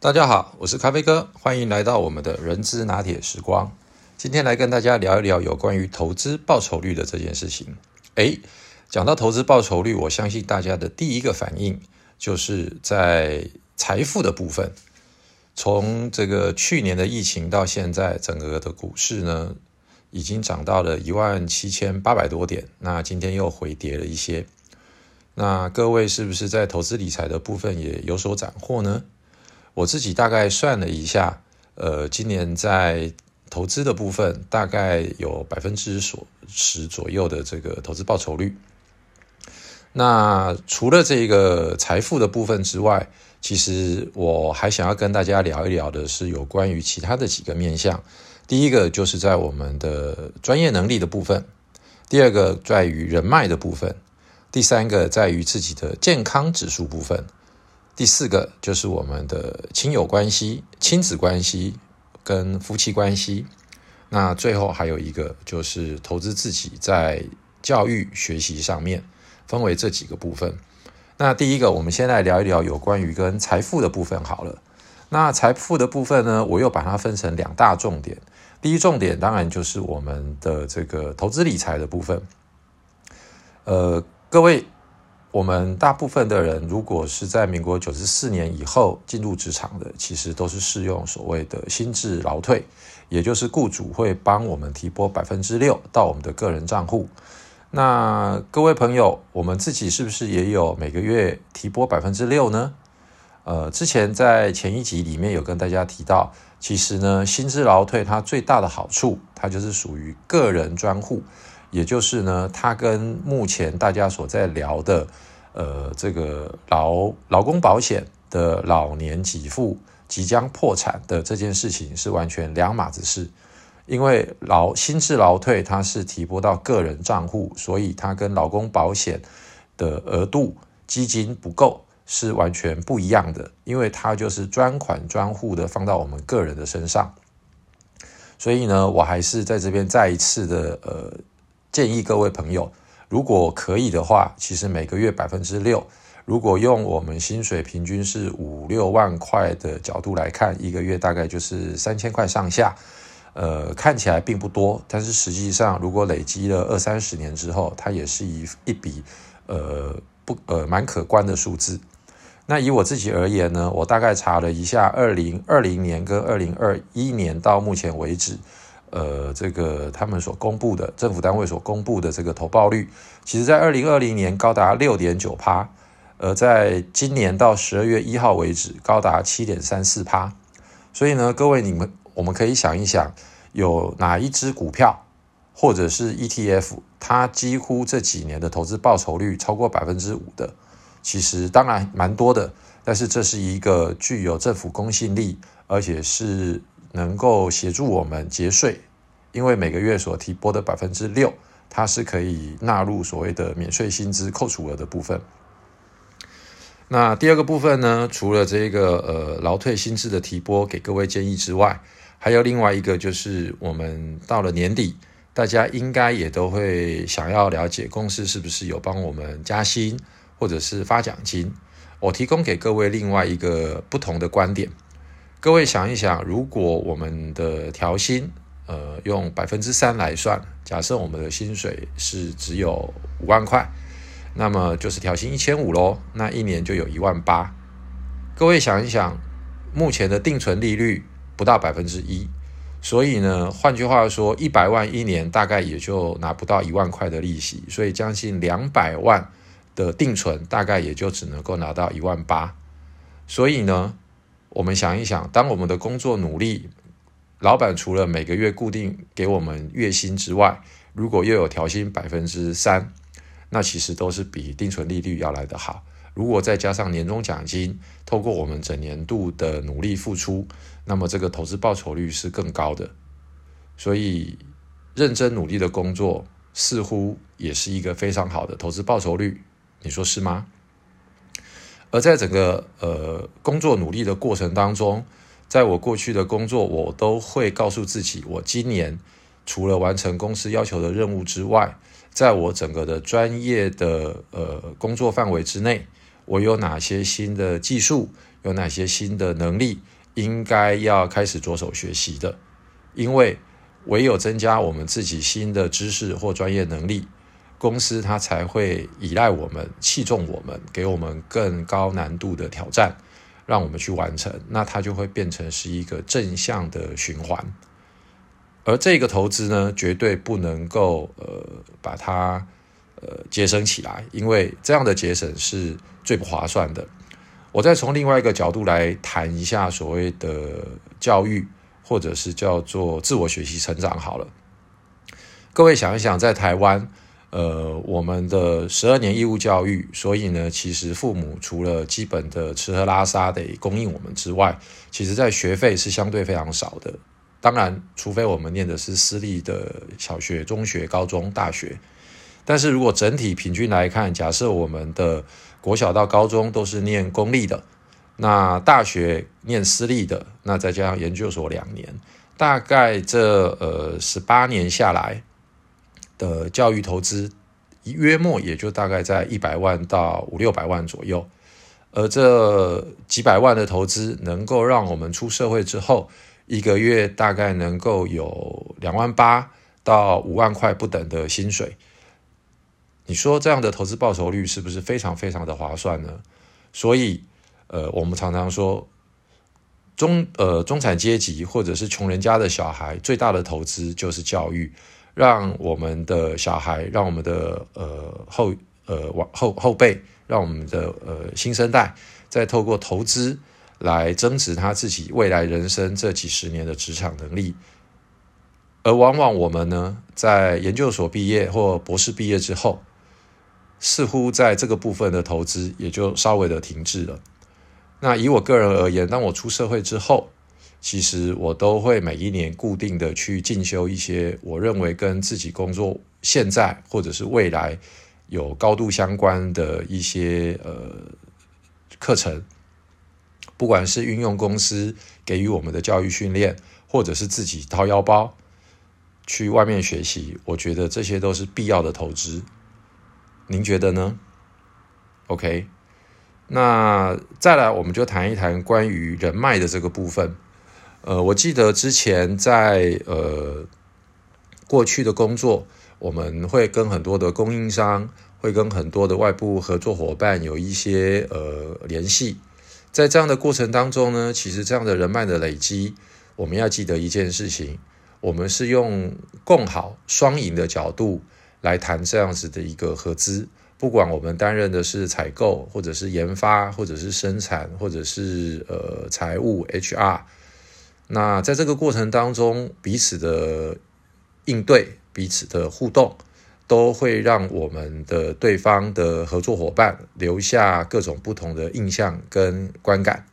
大家好，我是咖啡哥，欢迎来到我们的人资拿铁时光。今天来跟大家聊一聊有关于投资报酬率的这件事情。诶，讲到投资报酬率，我相信大家的第一个反应就是在财富的部分。从这个去年的疫情到现在，整个的股市呢，已经涨到了一万七千八百多点。那今天又回跌了一些。那各位是不是在投资理财的部分也有所斩获呢？我自己大概算了一下，呃，今年在投资的部分大概有百分之所十左右的这个投资报酬率。那除了这个财富的部分之外，其实我还想要跟大家聊一聊的是有关于其他的几个面向。第一个就是在我们的专业能力的部分，第二个在于人脉的部分，第三个在于自己的健康指数部分。第四个就是我们的亲友关系、亲子关系跟夫妻关系。那最后还有一个就是投资自己在教育学习上面，分为这几个部分。那第一个，我们先来聊一聊有关于跟财富的部分好了。那财富的部分呢，我又把它分成两大重点。第一重点当然就是我们的这个投资理财的部分。呃，各位。我们大部分的人，如果是在民国九十四年以后进入职场的，其实都是适用所谓的新智劳退，也就是雇主会帮我们提拨百分之六到我们的个人账户。那各位朋友，我们自己是不是也有每个月提拨百分之六呢？呃，之前在前一集里面有跟大家提到，其实呢，新智劳退它最大的好处，它就是属于个人专户。也就是呢，它跟目前大家所在聊的，呃，这个劳劳工保险的老年给付即将破产的这件事情是完全两码子事。因为劳新制劳退它是提拨到个人账户，所以它跟劳工保险的额度基金不够是完全不一样的。因为它就是专款专户的放到我们个人的身上。所以呢，我还是在这边再一次的呃。建议各位朋友，如果可以的话，其实每个月百分之六，如果用我们薪水平均是五六万块的角度来看，一个月大概就是三千块上下。呃，看起来并不多，但是实际上如果累积了二三十年之后，它也是一一笔呃不呃蛮可观的数字。那以我自己而言呢，我大概查了一下，二零二零年跟二零二一年到目前为止。呃，这个他们所公布的政府单位所公布的这个投报率，其实在二零二零年高达六点九趴，而在今年到十二月一号为止高达七点三四趴。所以呢，各位你们我们可以想一想，有哪一只股票或者是 ETF，它几乎这几年的投资报酬率超过百分之五的？其实当然蛮多的，但是这是一个具有政府公信力，而且是。能够协助我们节税，因为每个月所提拨的百分之六，它是可以纳入所谓的免税薪资扣除额的部分。那第二个部分呢，除了这个呃劳退薪资的提拨给各位建议之外，还有另外一个就是我们到了年底，大家应该也都会想要了解公司是不是有帮我们加薪或者是发奖金。我提供给各位另外一个不同的观点。各位想一想，如果我们的调薪，呃，用百分之三来算，假设我们的薪水是只有五万块，那么就是调薪一千五喽，那一年就有一万八。各位想一想，目前的定存利率不到百分之一，所以呢，换句话说，一百万一年大概也就拿不到一万块的利息，所以将近两百万的定存大概也就只能够拿到一万八，所以呢。我们想一想，当我们的工作努力，老板除了每个月固定给我们月薪之外，如果又有调薪百分之三，那其实都是比定存利率要来得好。如果再加上年终奖金，透过我们整年度的努力付出，那么这个投资报酬率是更高的。所以，认真努力的工作似乎也是一个非常好的投资报酬率，你说是吗？而在整个呃工作努力的过程当中，在我过去的工作，我都会告诉自己，我今年除了完成公司要求的任务之外，在我整个的专业的呃工作范围之内，我有哪些新的技术，有哪些新的能力应该要开始着手学习的。因为唯有增加我们自己新的知识或专业能力，公司它才会依赖我们、器重我们，给我们更高难度的挑战，让我们去完成。那它就会变成是一个正向的循环。而这个投资呢，绝对不能够呃把它呃节省起来，因为这样的节省是最不划算的。我再从另外一个角度来谈一下所谓的教育，或者是叫做自我学习成长好了。各位想一想，在台湾，呃，我们的十二年义务教育，所以呢，其实父母除了基本的吃喝拉撒得供应我们之外，其实在学费是相对非常少的。当然，除非我们念的是私立的小学、中学、高中、大学。但是如果整体平均来看，假设我们的国小到高中都是念公立的，那大学念私立的，那再加上研究所两年，大概这呃十八年下来的教育投资，约莫也就大概在一百万到五六百万左右。而这几百万的投资，能够让我们出社会之后。一个月大概能够有两万八到五万块不等的薪水，你说这样的投资报酬率是不是非常非常的划算呢？所以，呃，我们常常说中呃中产阶级或者是穷人家的小孩最大的投资就是教育，让我们的小孩，让我们的呃后呃往后后辈，让我们的呃新生代再透过投资。来增值他自己未来人生这几十年的职场能力，而往往我们呢，在研究所毕业或博士毕业之后，似乎在这个部分的投资也就稍微的停滞了。那以我个人而言，当我出社会之后，其实我都会每一年固定的去进修一些我认为跟自己工作现在或者是未来有高度相关的一些呃课程。不管是运用公司给予我们的教育训练，或者是自己掏腰包去外面学习，我觉得这些都是必要的投资。您觉得呢？OK，那再来我们就谈一谈关于人脉的这个部分。呃，我记得之前在呃过去的工作，我们会跟很多的供应商，会跟很多的外部合作伙伴有一些呃联系。在这样的过程当中呢，其实这样的人脉的累积，我们要记得一件事情：我们是用共好、双赢的角度来谈这样子的一个合资。不管我们担任的是采购，或者是研发，或者是生产，或者是呃财务 HR，那在这个过程当中，彼此的应对、彼此的互动。都会让我们的对方的合作伙伴留下各种不同的印象跟观感，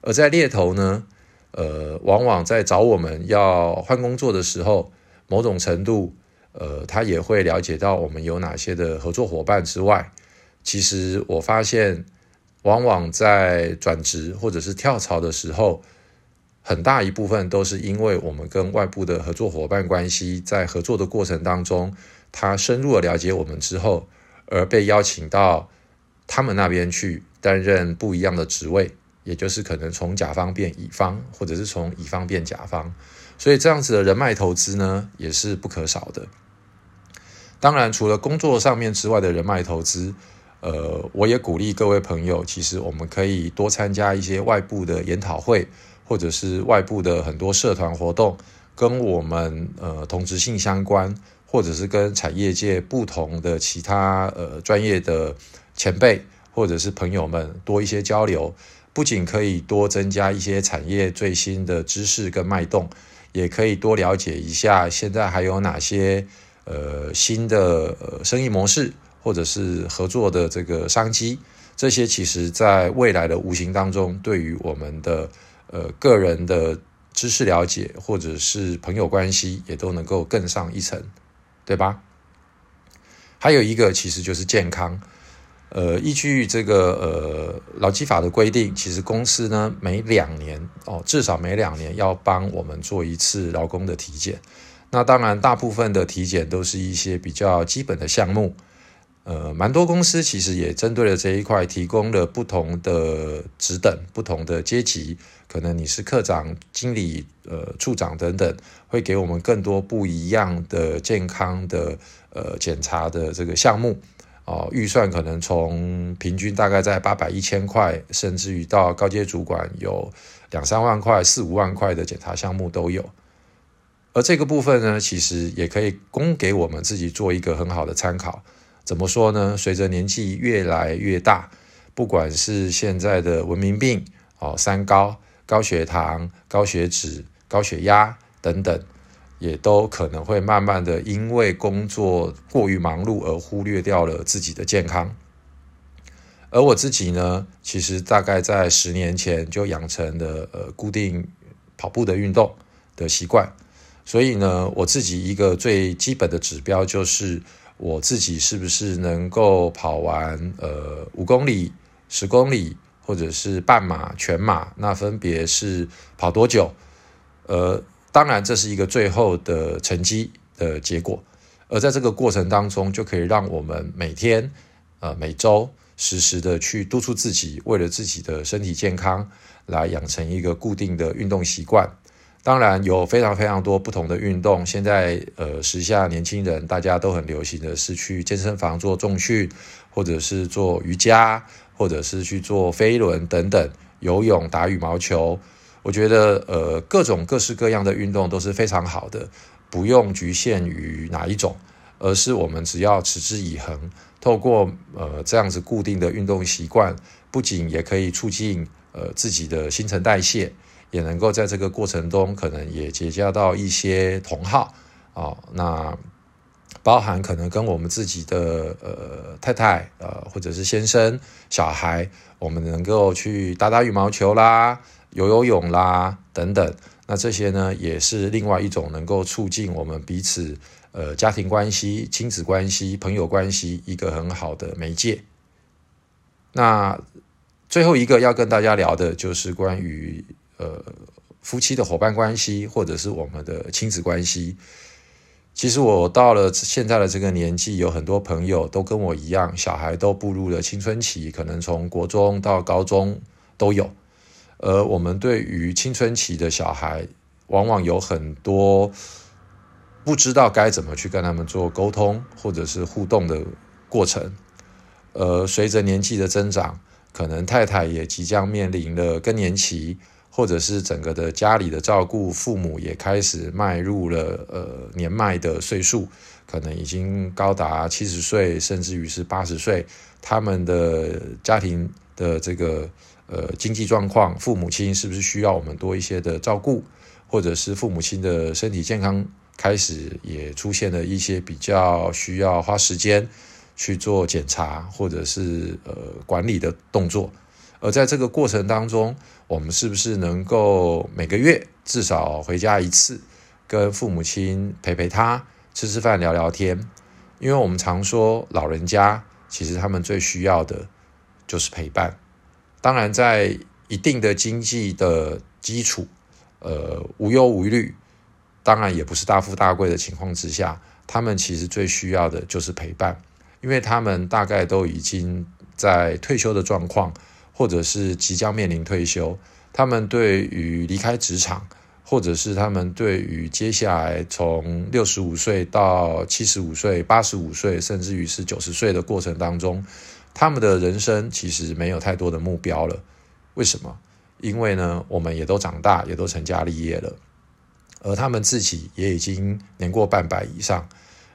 而在猎头呢，呃，往往在找我们要换工作的时候，某种程度，呃，他也会了解到我们有哪些的合作伙伴之外，其实我发现，往往在转职或者是跳槽的时候，很大一部分都是因为我们跟外部的合作伙伴关系，在合作的过程当中。他深入的了解我们之后，而被邀请到他们那边去担任不一样的职位，也就是可能从甲方变乙方，或者是从乙方变甲方。所以这样子的人脉投资呢，也是不可少的。当然，除了工作上面之外的人脉投资，呃，我也鼓励各位朋友，其实我们可以多参加一些外部的研讨会，或者是外部的很多社团活动，跟我们呃同质性相关。或者是跟产业界不同的其他呃专业的前辈或者是朋友们多一些交流，不仅可以多增加一些产业最新的知识跟脉动，也可以多了解一下现在还有哪些呃新的呃生意模式或者是合作的这个商机。这些其实在未来的无形当中，对于我们的呃个人的知识了解或者是朋友关系，也都能够更上一层。对吧？还有一个其实就是健康。呃，依据这个呃劳基法的规定，其实公司呢每两年哦，至少每两年要帮我们做一次劳工的体检。那当然，大部分的体检都是一些比较基本的项目。呃，蛮多公司其实也针对了这一块，提供了不同的职等、不同的阶级，可能你是科长、经理、呃处长等等，会给我们更多不一样的健康的呃检查的这个项目。哦，预算可能从平均大概在八百一千块，甚至于到高阶主管有两三万块、四五万块的检查项目都有。而这个部分呢，其实也可以供给我们自己做一个很好的参考。怎么说呢？随着年纪越来越大，不管是现在的文明病哦，三高、高血糖、高血脂、高血压等等。也都可能会慢慢的因为工作过于忙碌而忽略掉了自己的健康，而我自己呢，其实大概在十年前就养成了呃固定跑步的运动的习惯，所以呢，我自己一个最基本的指标就是我自己是不是能够跑完呃五公里、十公里或者是半马、全马，那分别是跑多久，呃。当然，这是一个最后的成绩的结果，而在这个过程当中，就可以让我们每天、呃每周实时的去督促自己，为了自己的身体健康，来养成一个固定的运动习惯。当然，有非常非常多不同的运动。现在，呃，时下年轻人大家都很流行的是去健身房做重训，或者是做瑜伽，或者是去做飞轮等等，游泳、打羽毛球。我觉得，呃，各种各式各样的运动都是非常好的，不用局限于哪一种，而是我们只要持之以恒，透过呃这样子固定的运动习惯，不仅也可以促进呃自己的新陈代谢，也能够在这个过程中可能也结交到一些同好啊，那包含可能跟我们自己的呃太太呃或者是先生小孩，我们能够去打打羽毛球啦。游游泳啦，等等，那这些呢，也是另外一种能够促进我们彼此呃家庭关系、亲子关系、朋友关系一个很好的媒介。那最后一个要跟大家聊的就是关于呃夫妻的伙伴关系，或者是我们的亲子关系。其实我到了现在的这个年纪，有很多朋友都跟我一样，小孩都步入了青春期，可能从国中到高中都有。而我们对于青春期的小孩，往往有很多不知道该怎么去跟他们做沟通或者是互动的过程。呃，随着年纪的增长，可能太太也即将面临了更年期，或者是整个的家里的照顾，父母也开始迈入了呃年迈的岁数，可能已经高达七十岁，甚至于是八十岁，他们的家庭的这个。呃，经济状况，父母亲是不是需要我们多一些的照顾，或者是父母亲的身体健康开始也出现了一些比较需要花时间去做检查，或者是呃管理的动作。而在这个过程当中，我们是不是能够每个月至少回家一次，跟父母亲陪陪他，吃吃饭，聊聊天？因为我们常说，老人家其实他们最需要的就是陪伴。当然，在一定的经济的基础，呃，无忧无虑，当然也不是大富大贵的情况之下，他们其实最需要的就是陪伴，因为他们大概都已经在退休的状况，或者是即将面临退休，他们对于离开职场，或者是他们对于接下来从六十五岁到七十五岁、八十五岁，甚至于是九十岁的过程当中。他们的人生其实没有太多的目标了，为什么？因为呢，我们也都长大，也都成家立业了，而他们自己也已经年过半百以上，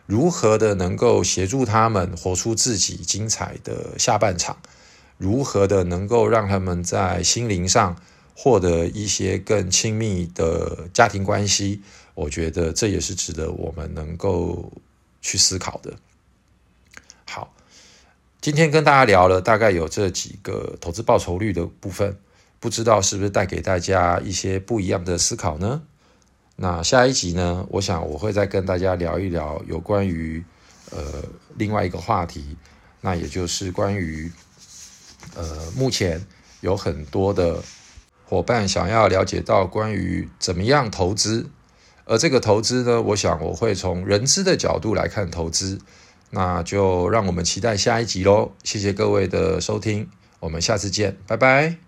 如何的能够协助他们活出自己精彩的下半场？如何的能够让他们在心灵上获得一些更亲密的家庭关系？我觉得这也是值得我们能够去思考的。好。今天跟大家聊了大概有这几个投资报酬率的部分，不知道是不是带给大家一些不一样的思考呢？那下一集呢，我想我会再跟大家聊一聊有关于呃另外一个话题，那也就是关于呃目前有很多的伙伴想要了解到关于怎么样投资，而这个投资呢，我想我会从人资的角度来看投资。那就让我们期待下一集喽。谢谢各位的收听，我们下次见，拜拜。